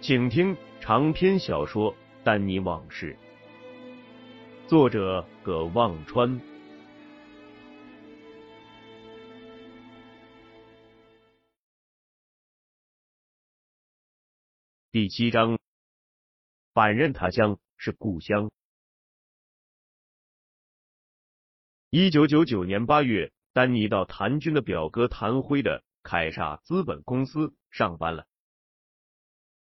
请听长篇小说《丹尼往事》，作者葛望川。第七章，反认他乡是故乡。一九九九年八月。丹尼到谭军的表哥谭辉的凯撒资本公司上班了。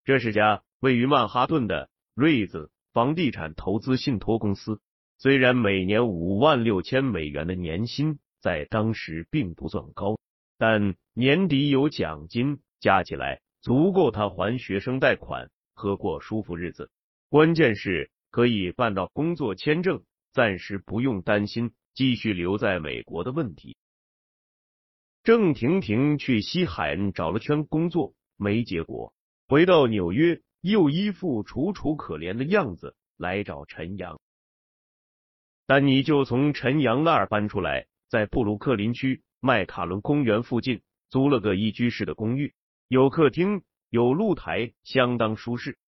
这是家位于曼哈顿的瑞子房地产投资信托公司。虽然每年五万六千美元的年薪在当时并不算高，但年底有奖金，加起来足够他还学生贷款和过舒服日子。关键是可以办到工作签证，暂时不用担心继续留在美国的问题。郑婷婷去西海岸找了圈工作，没结果，回到纽约又一副楚楚可怜的样子来找陈阳。丹尼就从陈阳那儿搬出来，在布鲁克林区麦卡伦公园附近租了个一居室的公寓，有客厅，有露台，相当舒适。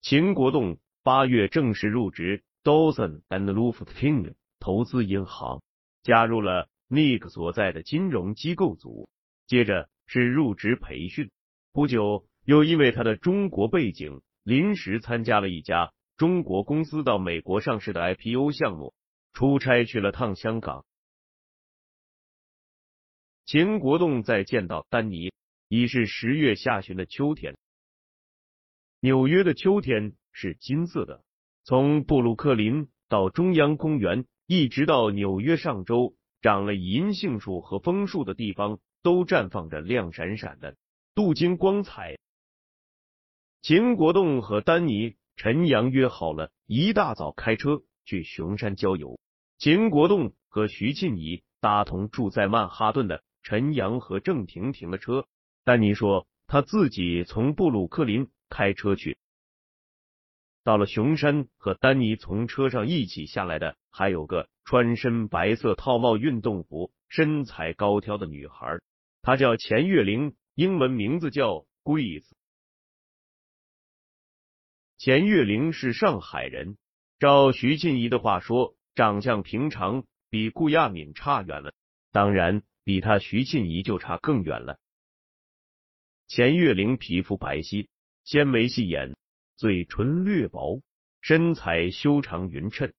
秦国栋八月正式入职 Dawson and Luftin 投资银行，加入了。Nick 所在的金融机构组，接着是入职培训。不久，又因为他的中国背景，临时参加了一家中国公司到美国上市的 IPO 项目，出差去了趟香港。秦国栋再见到丹尼，已是十月下旬的秋天。纽约的秋天是金色的，从布鲁克林到中央公园，一直到纽约上周。长了银杏树和枫树的地方都绽放着亮闪闪的镀金光彩。秦国栋和丹尼、陈阳约好了一大早开车去熊山郊游。秦国栋和徐庆怡搭同住在曼哈顿的陈阳和郑婷婷的车。丹尼说他自己从布鲁克林开车去。到了熊山，和丹尼从车上一起下来的还有个。穿身白色套帽运动服、身材高挑的女孩，她叫钱月玲，英文名字叫 Grace。钱月玲是上海人，照徐静怡的话说，长相平常，比顾亚敏差远了。当然，比她徐静怡就差更远了。钱月玲皮肤白皙，纤眉细眼，嘴唇略薄，身材修长匀称。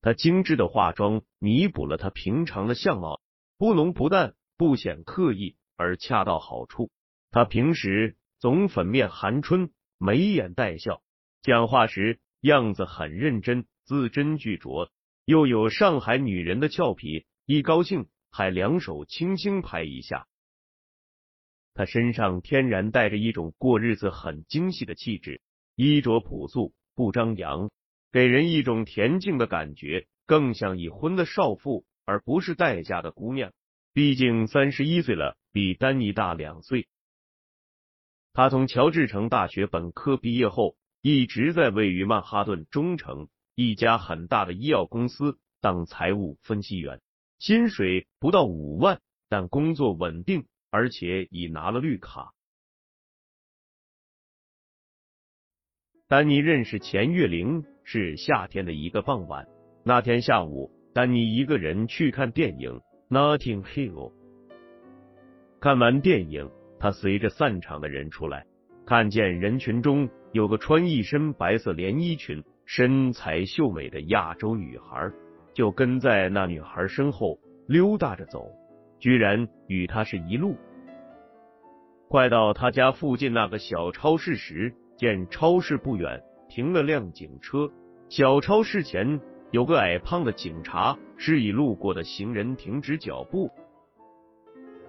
她精致的化妆弥补了她平常的相貌，不浓不淡，不显刻意，而恰到好处。她平时总粉面含春，眉眼带笑，讲话时样子很认真，字斟句酌，又有上海女人的俏皮，一高兴还两手轻轻拍一下。她身上天然带着一种过日子很精细的气质，衣着朴素，不张扬。给人一种恬静的感觉，更像已婚的少妇，而不是待嫁的姑娘。毕竟三十一岁了，比丹尼大两岁。他从乔治城大学本科毕业后，一直在位于曼哈顿中城一家很大的医药公司当财务分析员，薪水不到五万，但工作稳定，而且已拿了绿卡。丹尼认识钱月玲。是夏天的一个傍晚，那天下午，丹尼一个人去看电影《Notting Hill》。看完电影，他随着散场的人出来，看见人群中有个穿一身白色连衣裙、身材秀美的亚洲女孩，就跟在那女孩身后溜达着走，居然与她是一路。快到他家附近那个小超市时，见超市不远停了辆警车，小超市前有个矮胖的警察示意路过的行人停止脚步。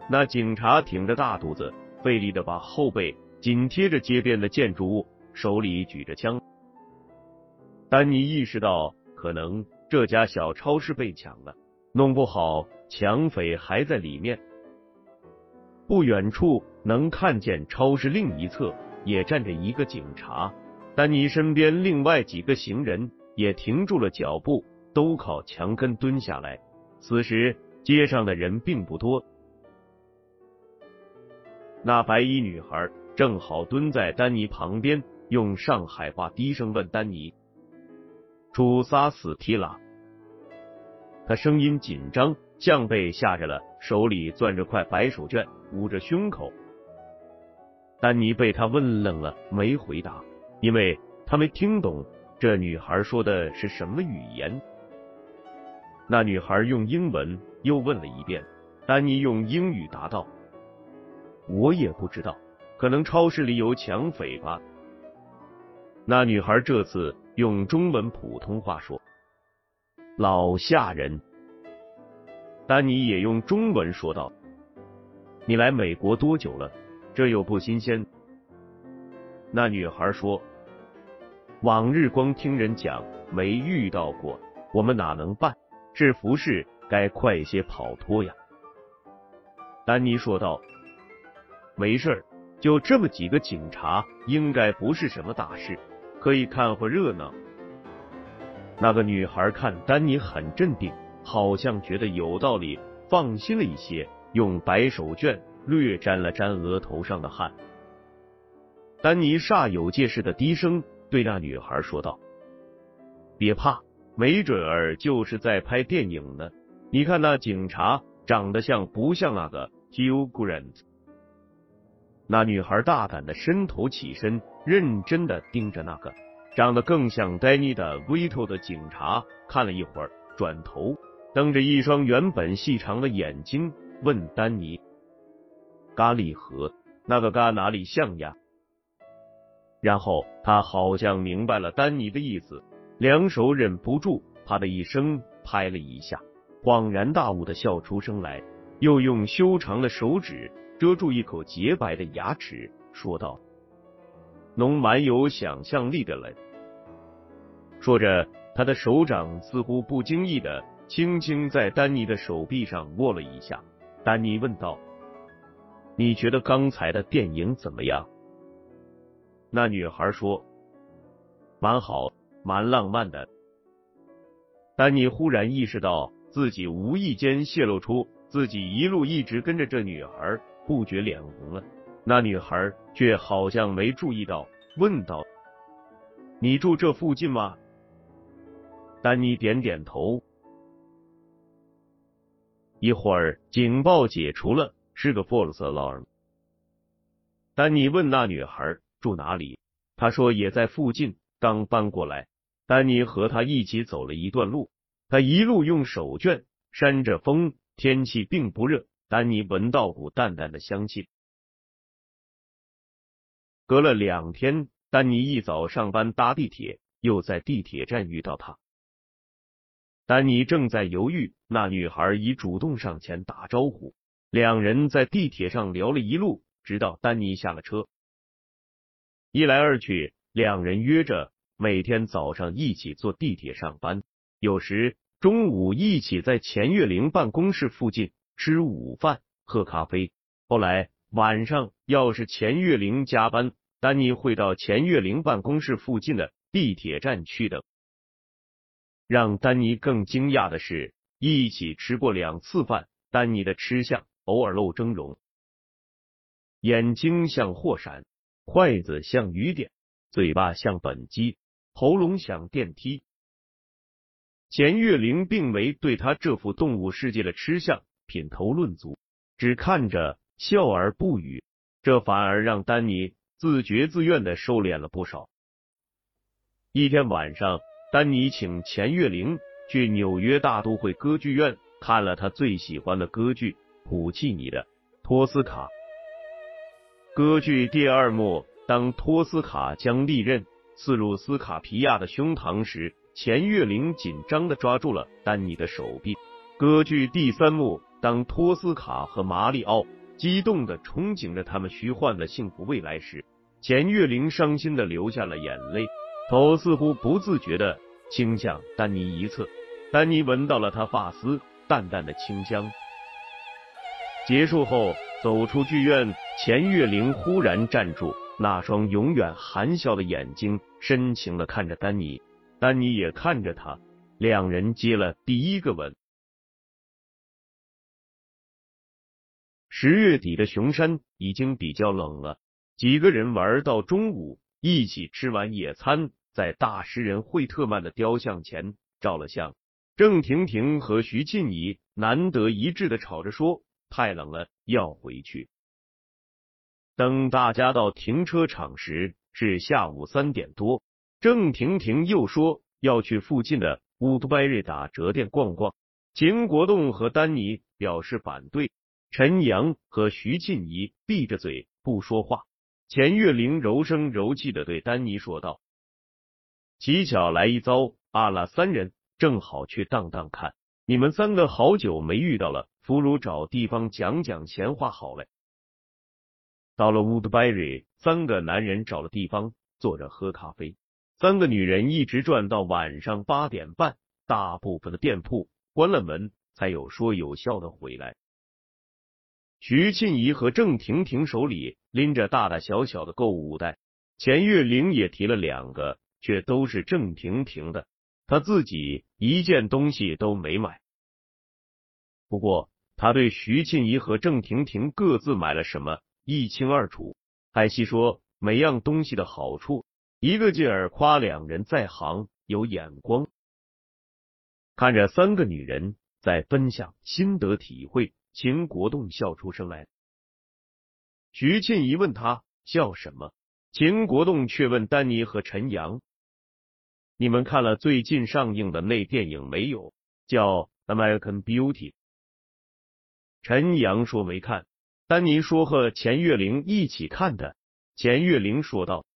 那警察挺着大肚子，费力的把后背紧贴着街边的建筑物，手里举着枪。丹尼意识到，可能这家小超市被抢了，弄不好抢匪还在里面。不远处能看见超市另一侧也站着一个警察，丹尼身边另外几个行人也停住了脚步，都靠墙根蹲下来。此时街上的人并不多。那白衣女孩正好蹲在丹尼旁边，用上海话低声问丹尼：“出啥死题了？”他声音紧张，像被吓着了，手里攥着块白手绢，捂着胸口。丹尼被他问愣了，没回答，因为他没听懂这女孩说的是什么语言。那女孩用英文又问了一遍，丹尼用英语答道。我也不知道，可能超市里有抢匪吧。那女孩这次用中文普通话说：“老吓人。”丹尼也用中文说道：“你来美国多久了？这又不新鲜。”那女孩说：“往日光听人讲，没遇到过，我们哪能办？是服侍，该快些跑脱呀。”丹尼说道。没事儿，就这么几个警察，应该不是什么大事，可以看会热闹。那个女孩看丹尼很镇定，好像觉得有道理，放心了一些，用白手绢略沾了沾额头上的汗。丹尼煞有介事的低声对那女孩说道：“别怕，没准儿就是在拍电影呢。你看那警察长得像不像那个 Hugh Grant？” 那女孩大胆的伸头起身，认真的盯着那个长得更像丹尼的 Vito 的警察看了一会儿，转头瞪着一双原本细长的眼睛问丹尼：“咖喱盒那个咖哪里像呀？”然后他好像明白了丹尼的意思，两手忍不住啪的一声拍了一下，恍然大悟的笑出声来，又用修长的手指。遮住一口洁白的牙齿，说道：“侬蛮有想象力的嘞。”说着，他的手掌似乎不经意的轻轻在丹尼的手臂上握了一下。丹尼问道：“你觉得刚才的电影怎么样？”那女孩说：“蛮好，蛮浪漫的。”丹尼忽然意识到自己无意间泄露出自己一路一直跟着这女孩。不觉脸红了，那女孩却好像没注意到，问道：“你住这附近吗？”丹尼点点头。一会儿，警报解除了，是个 false alarm。丹尼问那女孩住哪里，她说也在附近，刚搬过来。丹尼和他一起走了一段路，他一路用手绢扇着风，天气并不热。丹尼闻到股淡淡的香气。隔了两天，丹尼一早上班搭地铁，又在地铁站遇到他。丹尼正在犹豫，那女孩已主动上前打招呼。两人在地铁上聊了一路，直到丹尼下了车。一来二去，两人约着每天早上一起坐地铁上班，有时中午一起在钱月玲办公室附近。吃午饭，喝咖啡。后来晚上要是钱月玲加班，丹尼会到钱月玲办公室附近的地铁站去等。让丹尼更惊讶的是，一起吃过两次饭，丹尼的吃相偶尔露峥嵘，眼睛像霍闪，筷子像雨点，嘴巴像本鸡，喉咙响电梯。钱月玲并没对他这副动物世界的吃相。品头论足，只看着笑而不语，这反而让丹尼自觉自愿的收敛了不少。一天晚上，丹尼请钱月玲去纽约大都会歌剧院看了他最喜欢的歌剧普契尼的《托斯卡》。歌剧第二幕，当托斯卡将利刃刺入斯卡皮亚的胸膛时，钱月玲紧张的抓住了丹尼的手臂。歌剧第三幕，当托斯卡和马里奥激动的憧憬着他们虚幻的幸福未来时，钱月玲伤心的流下了眼泪，头似乎不自觉的倾向丹尼一侧。丹尼闻到了他发丝淡淡的清香。结束后，走出剧院，钱月玲忽然站住，那双永远含笑的眼睛深情的看着丹尼，丹尼也看着他，两人接了第一个吻。十月底的熊山已经比较冷了，几个人玩到中午，一起吃完野餐，在大诗人惠特曼的雕像前照了相。郑婷婷和徐静怡难得一致的吵着说太冷了要回去。等大家到停车场时是下午三点多，郑婷婷又说要去附近的乌都拜瑞打折店逛逛，秦国栋和丹尼表示反对。陈阳和徐静怡闭着嘴不说话。钱月玲柔声柔气的对丹尼说道：“奇巧来一遭，阿拉三人正好去荡荡看。你们三个好久没遇到了，不如找地方讲讲闲话好嘞。”到了 Woodbury，三个男人找了地方坐着喝咖啡，三个女人一直转到晚上八点半，大部分的店铺关了门，才有说有笑的回来。徐庆怡和郑婷婷手里拎着大大小小的购物袋，钱月玲也提了两个，却都是郑婷婷的，她自己一件东西都没买。不过，他对徐庆怡和郑婷婷各自买了什么一清二楚，还细说每样东西的好处，一个劲儿夸两人在行有眼光。看着三个女人在分享心得体会。秦国栋笑出声来，徐庆怡问他笑什么，秦国栋却问丹尼和陈阳：“你们看了最近上映的那电影没有？叫《American Beauty》。”陈阳说没看。丹尼说和钱月玲一起看的。钱月玲说道：“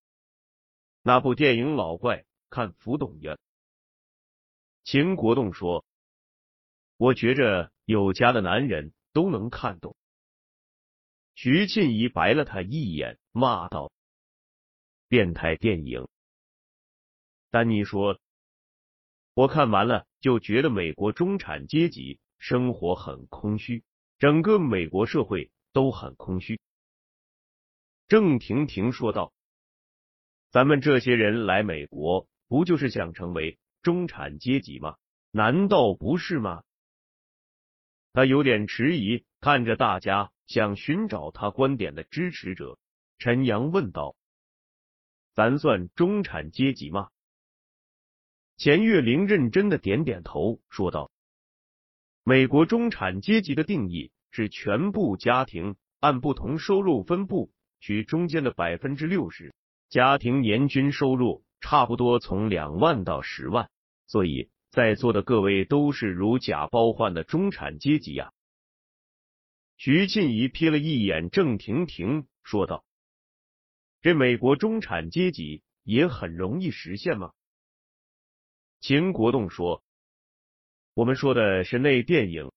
那部电影老怪，看不懂呀。”秦国栋说：“我觉着有家的男人。”都能看懂。徐庆怡白了他一眼，骂道：“变态电影！”丹尼说：“我看完了，就觉得美国中产阶级生活很空虚，整个美国社会都很空虚。”郑婷婷说道：“咱们这些人来美国，不就是想成为中产阶级吗？难道不是吗？”他有点迟疑，看着大家，想寻找他观点的支持者。陈阳问道：“咱算中产阶级吗？”钱月玲认真的点点头，说道：“美国中产阶级的定义是全部家庭按不同收入分布，取中间的百分之六十，家庭年均收入差不多从两万到十万，所以。”在座的各位都是如假包换的中产阶级呀！徐静怡瞥了一眼郑婷婷，说道：“这美国中产阶级也很容易实现吗？”秦国栋说：“我们说的是那电影，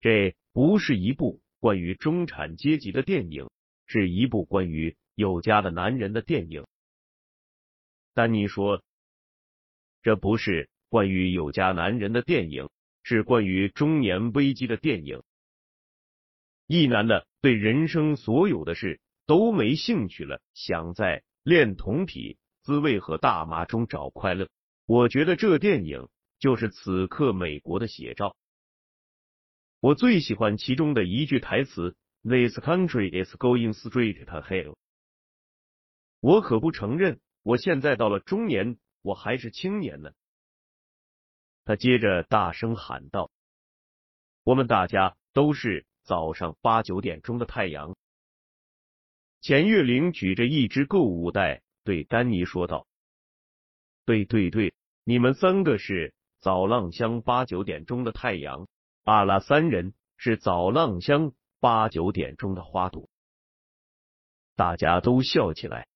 这不是一部关于中产阶级的电影，是一部关于有家的男人的电影。”丹尼说。这不是关于有家男人的电影，是关于中年危机的电影。一男的对人生所有的事都没兴趣了，想在恋童癖、滋味和大麻中找快乐。我觉得这电影就是此刻美国的写照。我最喜欢其中的一句台词：“This country is going straight to hell。”我可不承认，我现在到了中年。我还是青年呢，他接着大声喊道：“我们大家都是早上八九点钟的太阳。钱月玲举着一只购物袋，对丹尼说道：“对对对，你们三个是早浪乡八九点钟的太阳，阿拉三人是早浪乡八九点钟的花朵。”大家都笑起来。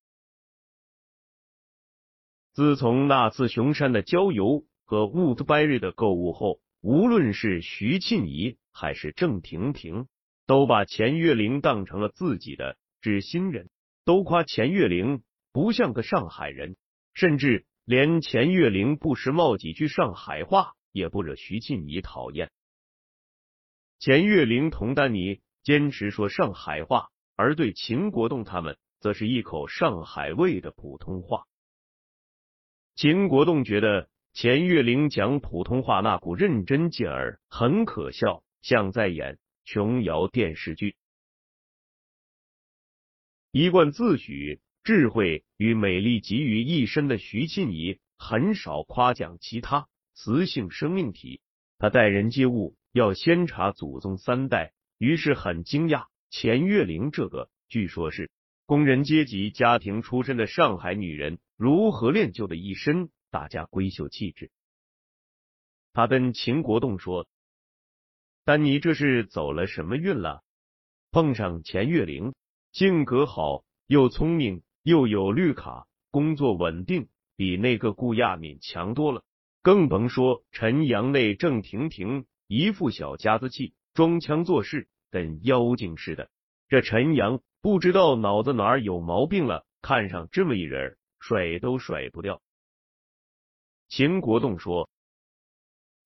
自从那次熊山的郊游和乌德拜瑞的购物后，无论是徐庆怡还是郑婷婷，都把钱月玲当成了自己的。知心人都夸钱月玲不像个上海人，甚至连钱月玲不时冒几句上海话也不惹徐庆怡讨厌。钱月玲同丹尼坚持说上海话，而对秦国栋他们则是一口上海味的普通话。秦国栋觉得钱月玲讲普通话那股认真劲儿很可笑，像在演琼瑶电视剧。一贯自诩智慧与美丽集于一身的徐庆怡，很少夸奖其他雌性生命体。他待人接物要先查祖宗三代，于是很惊讶钱月玲这个据说是工人阶级家庭出身的上海女人如何练就的一身大家闺秀气质。他跟秦国栋说：“丹尼这是走了什么运了？碰上钱月玲。”性格好，又聪明，又有绿卡，工作稳定，比那个顾亚敏强多了。更甭说陈阳那郑婷婷，一副小家子气，装腔作势，跟妖精似的。这陈阳不知道脑子哪儿有毛病了，看上这么一人，甩都甩不掉。秦国栋说：“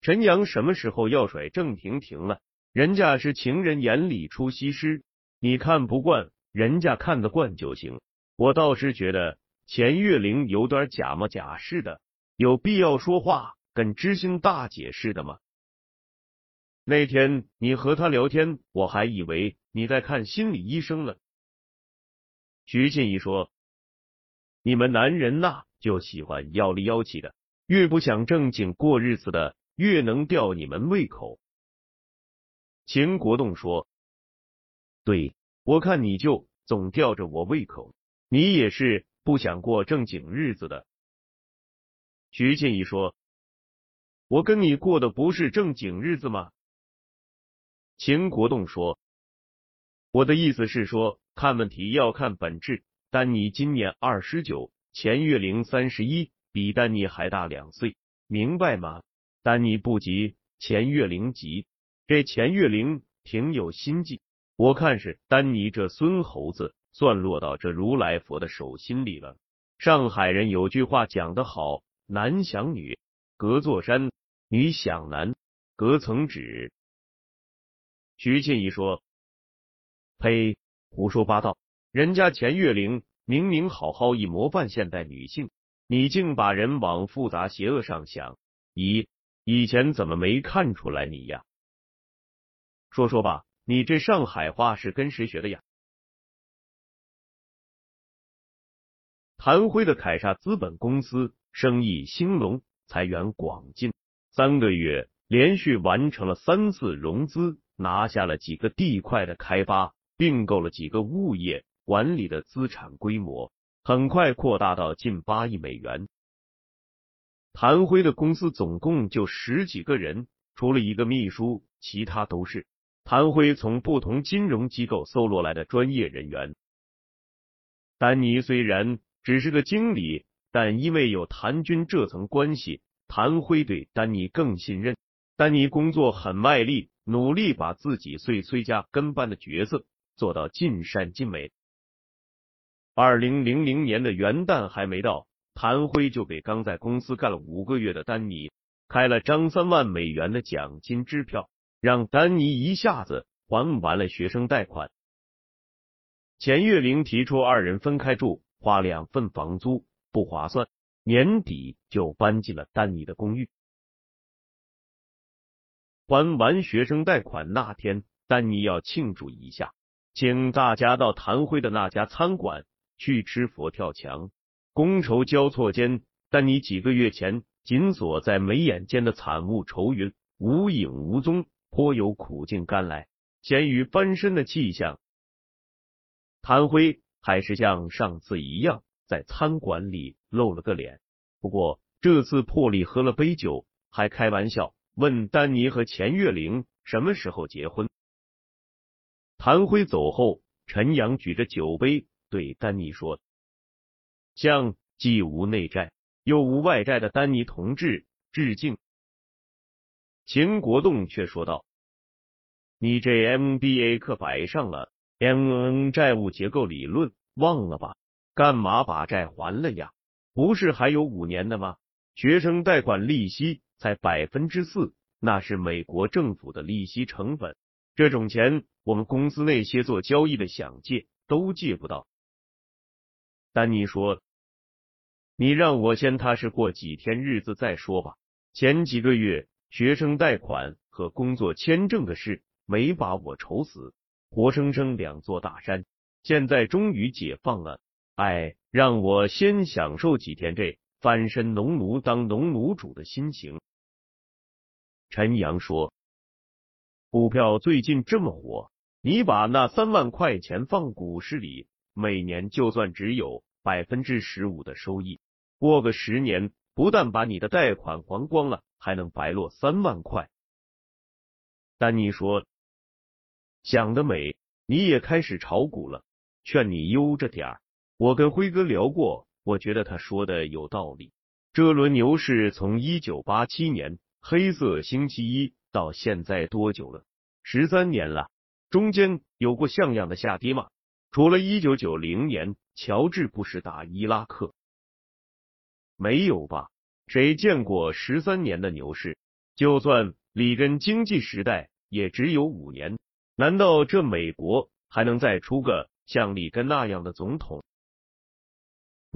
陈阳什么时候要甩郑婷婷了？人家是情人眼里出西施，你看不惯。”人家看得惯就行，我倒是觉得钱月玲有点假模假式的，有必要说话跟知心大姐似的吗？那天你和他聊天，我还以为你在看心理医生了。徐静怡说：“你们男人呐，就喜欢妖里妖气的，越不想正经过日子的，越能吊你们胃口。”秦国栋说：“对。”我看你就总吊着我胃口，你也是不想过正经日子的。徐建义说：“我跟你过的不是正经日子吗？”秦国栋说：“我的意思是说，看问题要看本质。丹尼今年二十九，钱月玲三十一，比丹尼还大两岁，明白吗？丹尼不急，钱月玲急。这钱月玲挺有心计。”我看是丹尼这孙猴子算落到这如来佛的手心里了。上海人有句话讲得好，男想女隔座山，女想男隔层纸。徐庆怡说：“呸，胡说八道！人家钱月玲明明好好一模范现代女性，你竟把人往复杂邪恶上想。咦，以前怎么没看出来你呀？说说吧。”你这上海话是跟谁学的呀？谭辉的凯撒资本公司生意兴隆，财源广进，三个月连续完成了三次融资，拿下了几个地块的开发，并购了几个物业管理的资产规模很快扩大到近八亿美元。谭辉的公司总共就十几个人，除了一个秘书，其他都是。谭辉从不同金融机构搜罗来的专业人员。丹尼虽然只是个经理，但因为有谭军这层关系，谭辉对丹尼更信任。丹尼工作很卖力，努力把自己碎崔家跟班的角色做到尽善尽美。二零零零年的元旦还没到，谭辉就给刚在公司干了五个月的丹尼开了张三万美元的奖金支票。让丹尼一下子还完了学生贷款。钱月玲提出二人分开住，花两份房租不划算，年底就搬进了丹尼的公寓。还完学生贷款那天，丹尼要庆祝一下，请大家到谭辉的那家餐馆去吃佛跳墙。觥筹交错间，丹尼几个月前紧锁在眉眼间的惨雾愁云无影无踪。颇有苦尽甘来，咸鱼翻身的气象。谭辉还是像上次一样在餐馆里露了个脸，不过这次破例喝了杯酒，还开玩笑问丹尼和钱月玲什么时候结婚。谭辉走后，陈阳举着酒杯对丹尼说：“向既无内债又无外债的丹尼同志致敬。”秦国栋却说道：“你这 MBA 课摆上了 M N 债务结构理论，忘了吧？干嘛把债还了呀？不是还有五年的吗？学生贷款利息才百分之四，那是美国政府的利息成本。这种钱，我们公司那些做交易的想借都借不到。”丹尼说：“你让我先踏实过几天日子再说吧。前几个月。”学生贷款和工作签证的事没把我愁死，活生生两座大山。现在终于解放了，哎，让我先享受几天这翻身农奴当农奴主的心情。陈阳说：“股票最近这么火，你把那三万块钱放股市里，每年就算只有百分之十五的收益，过个十年，不但把你的贷款还光了。”还能白落三万块？丹尼说：“想得美，你也开始炒股了，劝你悠着点儿。我跟辉哥聊过，我觉得他说的有道理。这轮牛市从一九八七年黑色星期一到现在多久了？十三年了，中间有过像样的下跌吗？除了一九九零年乔治布什打伊拉克，没有吧？”谁见过十三年的牛市？就算里根经济时代也只有五年，难道这美国还能再出个像里根那样的总统？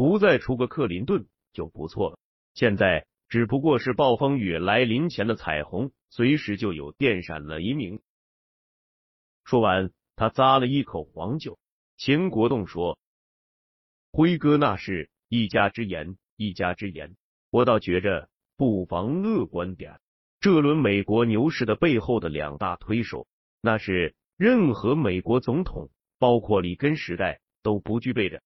不再出个克林顿就不错了。现在只不过是暴风雨来临前的彩虹，随时就有电闪雷鸣。说完，他咂了一口黄酒。秦国栋说：“辉哥，那是一家之言，一家之言。”我倒觉着不妨乐观点，这轮美国牛市的背后的两大推手，那是任何美国总统，包括里根时代都不具备的。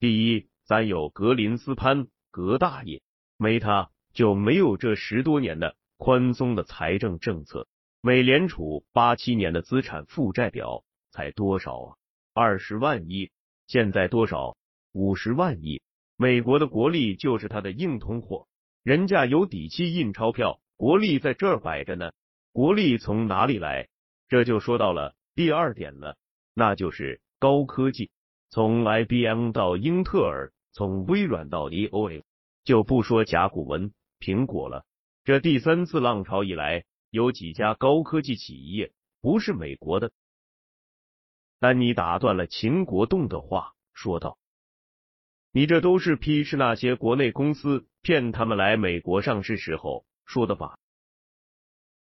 第一，咱有格林斯潘，格大爷，没他就没有这十多年的宽松的财政政策。美联储八七年的资产负债表才多少啊？二十万亿，现在多少？五十万亿。美国的国力就是他的硬通货，人家有底气印钞票，国力在这儿摆着呢。国力从哪里来？这就说到了第二点了，那就是高科技。从 IBM 到英特尔，从微软到 EOL，就不说甲骨文、苹果了。这第三次浪潮以来，有几家高科技企业不是美国的？丹尼打断了秦国栋的话，说道。你这都是批示那些国内公司骗他们来美国上市时候说的吧？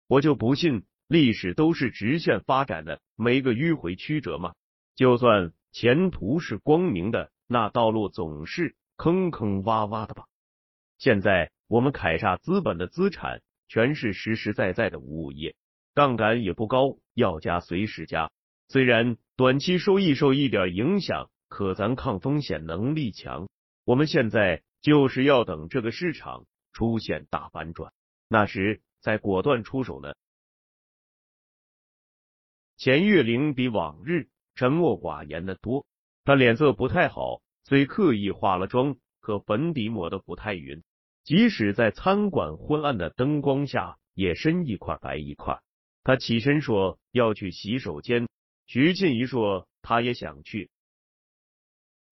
我就不信历史都是直线发展的，没个迂回曲折嘛。就算前途是光明的，那道路总是坑坑洼洼的吧？现在我们凯撒资本的资产全是实实在在的物业，杠杆也不高，要加随时加。虽然短期收益受一点影响。可咱抗风险能力强，我们现在就是要等这个市场出现大反转，那时再果断出手呢。钱月玲比往日沉默寡言的多，他脸色不太好，虽刻意化了妆，可粉底抹的不太匀，即使在餐馆昏暗的灯光下，也深一块白一块。他起身说要去洗手间，徐静怡说他也想去。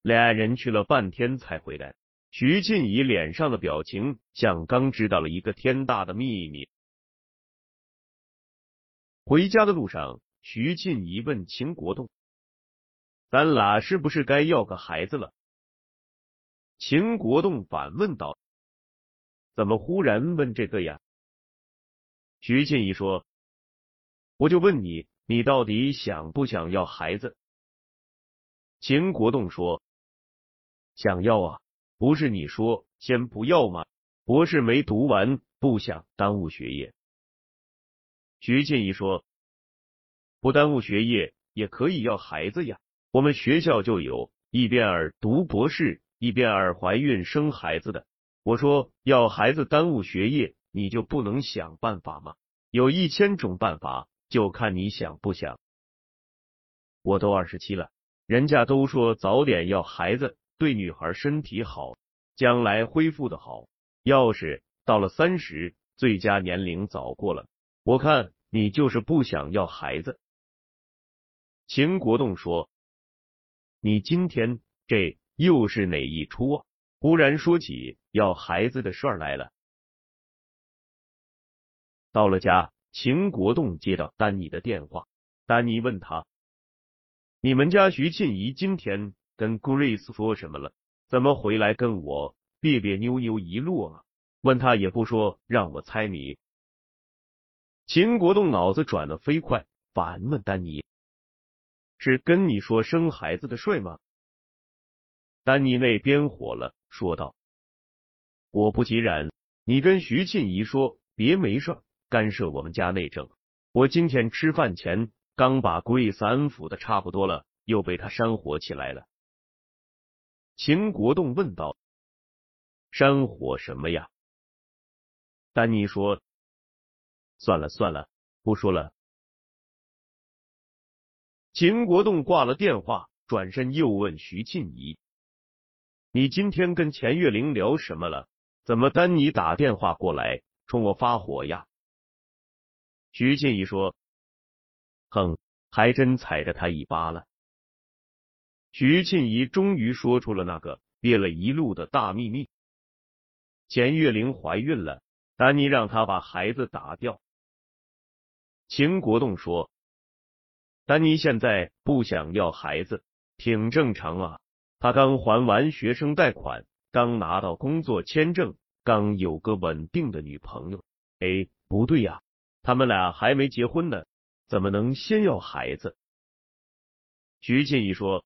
俩人去了半天才回来，徐静怡脸上的表情像刚知道了一个天大的秘密。回家的路上，徐静怡问秦国栋：“咱俩是不是该要个孩子了？”秦国栋反问道：“怎么忽然问这个呀？”徐静怡说：“我就问你，你到底想不想要孩子？”秦国栋说。想要啊，不是你说先不要吗？博士没读完，不想耽误学业。徐静怡说：“不耽误学业，也可以要孩子呀。我们学校就有一边儿读博士，一边儿怀孕生孩子的。我说要孩子耽误学业，你就不能想办法吗？有一千种办法，就看你想不想。我都二十七了，人家都说早点要孩子对女孩身体好，将来恢复的好。要是到了三十，最佳年龄早过了。我看你就是不想要孩子。秦国栋说：“你今天这又是哪一出啊？”忽然说起要孩子的事儿来了。到了家，秦国栋接到丹尼的电话，丹尼问他：“你们家徐庆怡今天跟 Grace 说什么了？怎么回来跟我别别扭扭一路啊？”问他也不说，让我猜谜。秦国栋脑子转的飞快，反问丹尼：“是跟你说生孩子的事吗？”丹尼那边火了，说道：“果不其然，你跟徐庆怡说，别没事干涉我们家内政。我今天吃饭前刚把贵子安抚的差不多了，又被他煽火起来了。”秦国栋问道：“煽火什么呀？”丹尼说。算了算了，不说了。秦国栋挂了电话，转身又问徐庆怡：“你今天跟钱月玲聊什么了？怎么丹尼打电话过来冲我发火呀？”徐庆怡说：“哼，还真踩着他一巴了。”徐庆怡终于说出了那个憋了一路的大秘密：钱月玲怀孕了，丹尼让他把孩子打掉。秦国栋说：“丹尼现在不想要孩子，挺正常啊。他刚还完学生贷款，刚拿到工作签证，刚有个稳定的女朋友。哎，不对呀，他们俩还没结婚呢，怎么能先要孩子？”徐静怡说：“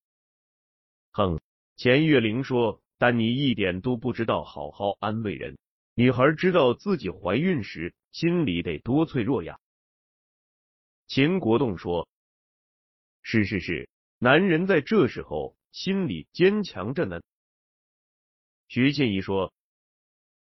哼，钱月玲说，丹尼一点都不知道好好安慰人。女孩知道自己怀孕时，心里得多脆弱呀。”秦国栋说：“是是是，男人在这时候心里坚强着呢。”徐静怡说：“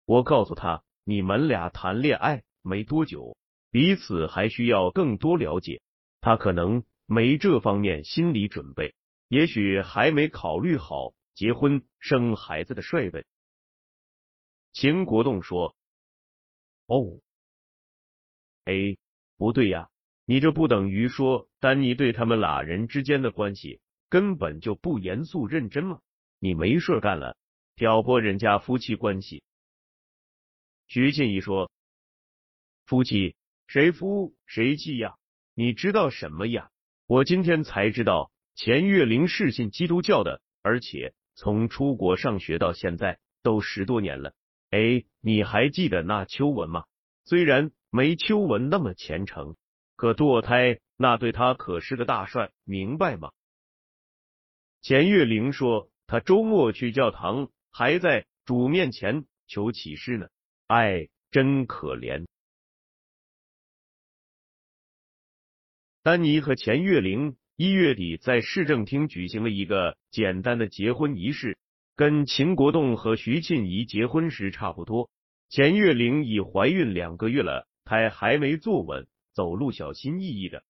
我告诉他，你们俩谈恋爱没多久，彼此还需要更多了解。他可能没这方面心理准备，也许还没考虑好结婚生孩子的事呗。”秦国栋说：“哦，哎，不对呀。”你这不等于说丹尼对他们俩人之间的关系根本就不严肃认真吗？你没事干了，挑拨人家夫妻关系。徐静怡说：“夫妻谁夫谁妻呀？你知道什么呀？我今天才知道钱月玲是信基督教的，而且从出国上学到现在都十多年了。哎，你还记得那秋文吗？虽然没秋文那么虔诚。”可堕胎那对他可是个大帅，明白吗？钱月玲说，他周末去教堂，还在主面前求启示呢。哎，真可怜。丹尼和钱月玲一月底在市政厅举行了一个简单的结婚仪式，跟秦国栋和徐庆怡结婚时差不多。钱月玲已怀孕两个月了，胎还没坐稳。走路小心翼翼的，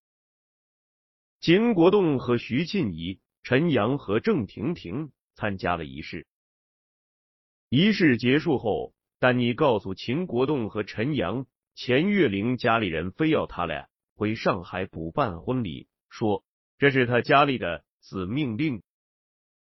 秦国栋和徐庆怡、陈阳和郑婷婷参加了仪式。仪式结束后，丹尼告诉秦国栋和陈阳，钱月玲家里人非要他俩回上海补办婚礼，说这是他家里的死命令。